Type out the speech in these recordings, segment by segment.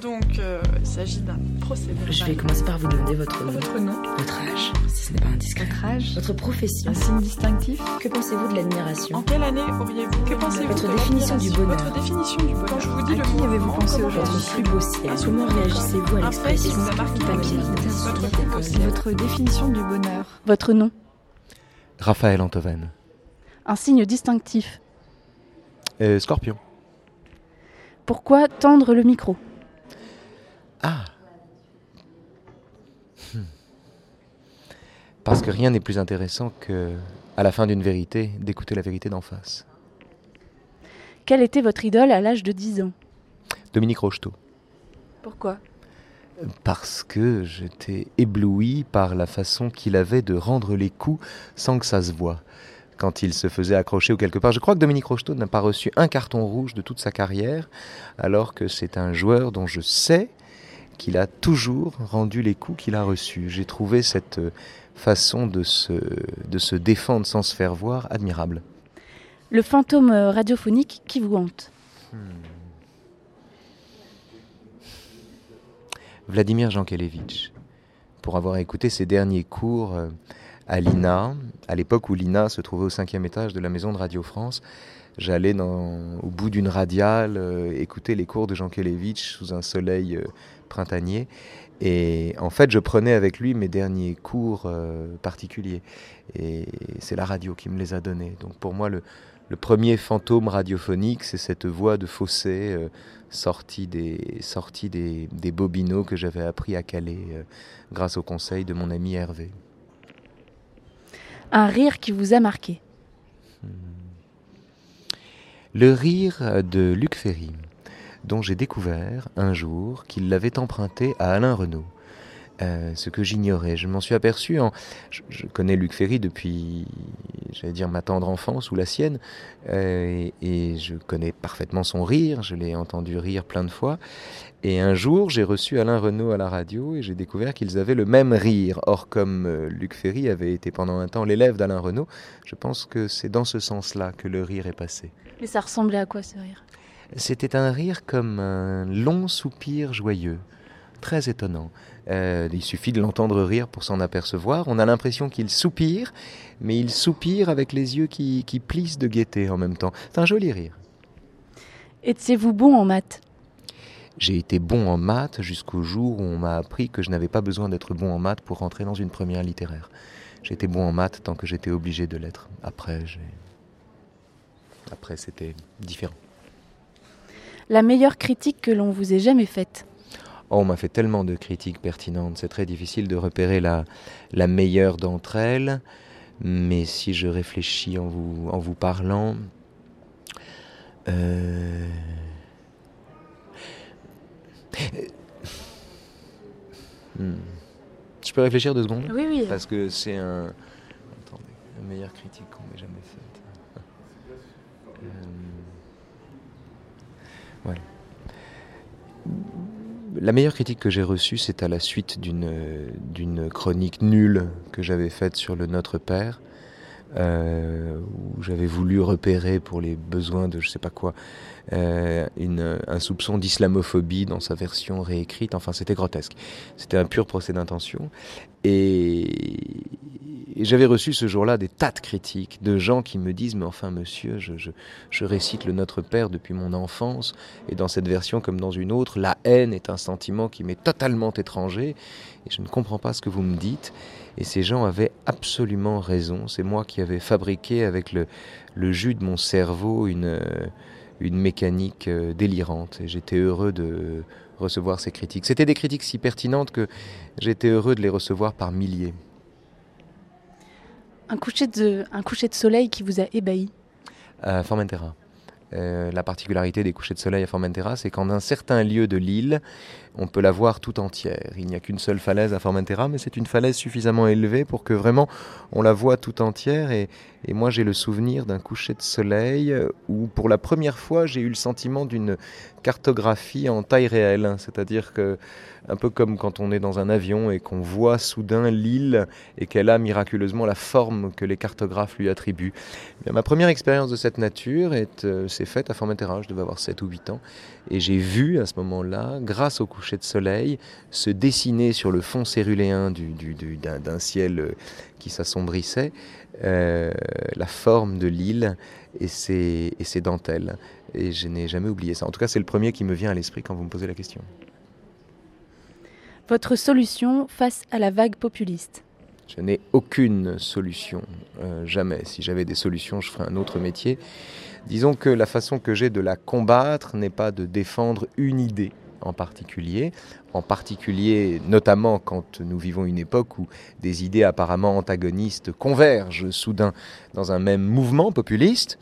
Donc, euh, il s'agit d'un procès Je vais commencer par vous demander votre nom. Votre nom Votre âge, si ce n'est pas indiscret. Votre âge Votre profession. Un signe distinctif Que pensez-vous de En l'admiration quelle année auriez-vous Que pensez-vous Votre de définition du bonheur. Votre définition du bonheur. Quand je vous dis À le qui avez-vous pensé comment aujourd'hui réagissez-vous plus beau ciel? Un Comment réagissez-vous à l'expression dans papier votre Votre. Votre définition du bonheur. Votre nom. Raphaël Antoven. Un signe distinctif. Euh, Scorpion. Pourquoi tendre le micro? Ah Hmm. Parce que rien n'est plus intéressant que, à la fin d'une vérité, d'écouter la vérité d'en face. Quelle était votre idole à l'âge de 10 ans? Dominique Rocheteau. Pourquoi? Parce que j'étais ébloui par la façon qu'il avait de rendre les coups sans que ça se voie. Quand il se faisait accrocher ou quelque part. Je crois que Dominique Rocheteau n'a pas reçu un carton rouge de toute sa carrière, alors que c'est un joueur dont je sais qu'il a toujours rendu les coups qu'il a reçus. J'ai trouvé cette euh, façon de se, de se défendre sans se faire voir admirable. Le fantôme euh, radiophonique qui vous hante Vladimir Jankélévitch, pour avoir écouté ses derniers cours euh, à l'INA, à l'époque où l'INA se trouvait au cinquième étage de la maison de Radio France, j'allais au bout d'une radiale euh, écouter les cours de Jankélévitch sous un soleil euh, printanier. Et en fait, je prenais avec lui mes derniers cours euh, particuliers. Et c'est la radio qui me les a donnés. Donc pour moi, le, premier fantôme radiophonique, c'est cette voix de Fossé sortie, des, des, des bobinaux que j'avais appris à euh, grâce au conseil de mon ami Hervé. Un rire qui vous a marqué Le rire de Luc Ferry, dont j'ai découvert un jour qu'il l'avait emprunté à Alain Renaud. Euh, ce que j'ignorais. Je m'en suis aperçu en. Je, je connais Luc Ferry depuis, j'allais dire, ma tendre enfance ou la sienne, euh, et, et je connais parfaitement son rire. Je l'ai entendu rire plein de fois. Et un jour, j'ai reçu Alain Renaud à la radio et j'ai découvert qu'ils avaient le même rire. Or, comme euh, Luc Ferry avait été pendant un temps l'élève d'Alain Renaud, je pense que c'est dans ce sens-là que le rire est passé. Mais ça ressemblait à quoi ce rire? C'était un rire comme un long soupir joyeux, très étonnant. Euh, il suffit de l'entendre rire pour s'en apercevoir. On a l'impression qu'il soupire, mais il soupire avec les yeux qui, qui plissent de gaieté en même temps. C'est un joli rire. Étiez-vous bon en maths? J'ai été bon en maths jusqu'au jour où on m'a appris que je n'avais pas besoin d'être bon en maths pour rentrer dans une première littéraire. J'étais bon en maths tant que j'étais obligé de l'être. Après. Après, c'était différent. La meilleure critique que l'on vous ait jamais faite? Oh, on m'a fait tellement de critiques pertinentes, c'est très difficile de repérer la, la meilleure d'entre elles. Mais si je réfléchis en vous, en vous parlant, euh, hmm. je peux réfléchir deux secondes? Oui, oui. Parce que c'est un. Attendez, la meilleure critique qu'on m'ait jamais faite. Euh, Voilà. La meilleure critique que j'ai reçue, c'est à la suite d'une chronique nulle que j'avais faite sur le Notre Père, euh, où j'avais voulu repérer pour les besoins de je sais pas quoi euh, une, un soupçon d'islamophobie dans sa version réécrite. Enfin, c'était grotesque. C'était un pur procès d'intention. Et, et j'avais reçu ce jour-là des tas de critiques de gens qui me disent Mais enfin, monsieur, je, récite le Notre Père depuis mon enfance, et dans cette version comme dans une autre, la haine est un sentiment qui m'est totalement étranger, et je ne comprends pas ce que vous me dites. Et ces gens avaient absolument raison. C'est moi qui avais fabriqué avec le, le jus de mon cerveau une, euh, une mécanique euh, délirante. Et j'étais heureux de recevoir ces critiques. C'était des critiques si pertinentes que j'étais heureux de les recevoir par milliers. Un coucher de, un coucher de soleil qui vous a ébahi? À Formentera. Euh, la particularité des couchers de soleil à Formentera, c'est qu'en un certain lieu de l'île, on peut la voir tout entière. Il n'y a qu'une seule falaise à Formentera, mais c'est une falaise suffisamment élevée pour que vraiment on la voit tout entière. Et, moi, j'ai le souvenir d'un coucher de soleil où, pour la première fois, j'ai eu le sentiment d'une cartographie en taille réelle. C'est-à-dire que, un peu comme quand on est dans un avion et qu'on voit soudain l'île et qu'elle a miraculeusement la forme que les cartographes lui attribuent. Bien, ma première expérience de cette nature est, euh, s'est faite à Formentera. Je devais avoir 7 ou 8 ans. Et j'ai vu à ce moment-là, grâce au coucher de soleil, se dessiner sur le fond céruléen du, du, d'un, ciel euh, qui s'assombrissait euh, la forme de l'île et ses, et ses dentelles. Et je n'ai jamais oublié ça. En tout cas, c'est le premier qui me vient à l'esprit quand vous me posez la question. Votre solution face à la vague populiste Je n'ai aucune solution, euh, jamais. Si j'avais des solutions, je ferais un autre métier. Disons que la façon que j'ai de la combattre n'est pas de défendre une idée en particulier, en particulier notamment quand nous vivons une époque où des idées apparemment antagonistes convergent soudain dans un même mouvement populiste.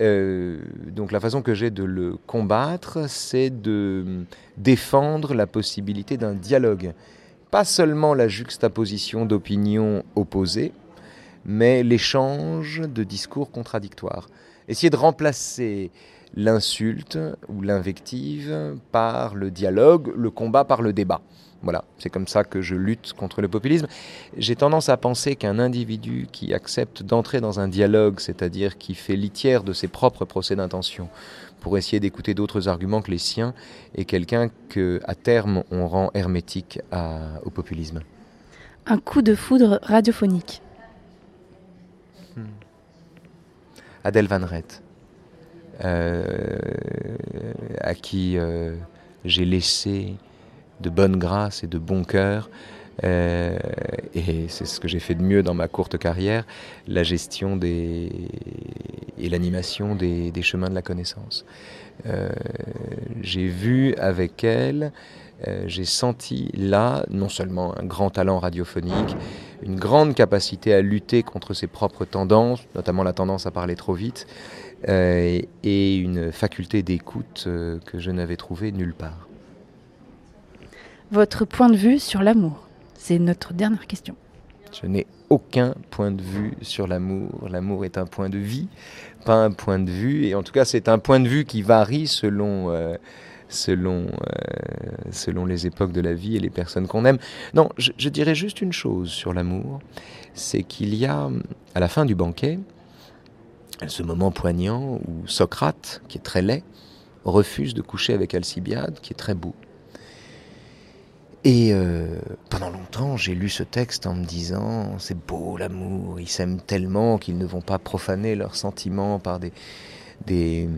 Euh, donc la façon que j'ai de le combattre, c'est de défendre la possibilité d'un dialogue. Pas seulement la juxtaposition d'opinions opposées, mais l'échange de discours contradictoires. Essayer de remplacer l'insulte ou l'invective par le dialogue, le combat par le débat. Voilà, c'est comme ça que je lutte contre le populisme. J'ai tendance à penser qu'un individu qui accepte d'entrer dans un dialogue, c'est-à-dire qui fait litière de ses propres procès d'intention pour essayer d'écouter d'autres arguments que les siens, est quelqu'un que, à terme, on rend hermétique au populisme. Un coup de foudre radiophonique. Hmm. Adèle Van Rett, euh, à qui euh, j'ai laissé de bonne grâce et de bon cœur, euh, et c'est ce que j'ai fait de mieux dans ma courte carrière, la gestion et l'animation des, chemins de la connaissance. Euh, j'ai vu avec elle, euh, j'ai senti là non seulement un grand talent radiophonique, une grande capacité à lutter contre ses propres tendances, notamment la tendance à parler trop vite, et une faculté d'écoute que je n'avais trouvée nulle part. Votre point de vue sur l'amour C'est notre dernière question. Je n'ai aucun point de vue sur l'amour. L'amour est un point de vie, pas un point de vue. Et en tout cas, c'est un point de vue qui varie selon, euh, selon, euh, selon les époques de la vie et les personnes qu'on aime. Non, je, je, dirais juste une chose sur l'amour. C'est qu'il y a, à la fin du banquet, ce moment poignant où Socrate, qui est très laid, refuse de coucher avec Alcibiade, qui est très beau. Et euh, pendant longtemps, j'ai lu ce texte en me disant c'est beau l'amour, ils s'aiment tellement qu'ils ne vont pas profaner leurs sentiments par des,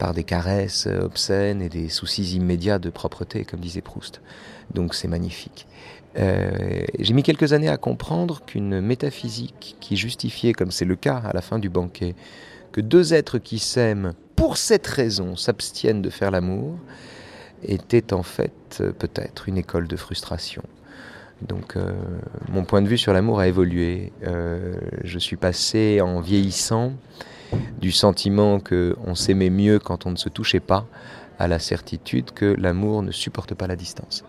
par des caresses obscènes et des soucis immédiats de propreté, comme disait Proust. Donc c'est magnifique. Euh, j'ai mis quelques années à comprendre qu'une métaphysique qui justifiait, comme c'est le cas à la fin du banquet, que deux êtres qui s'aiment pour cette raison s'abstiennent de faire l'amour, était en fait euh, peut-être une école de frustration. Donc euh, mon point de vue sur l'amour a évolué. Euh, je suis passé en vieillissant du sentiment qu'on s'aimait mieux quand on ne se touchait pas à la certitude que l'amour ne supporte pas la distance.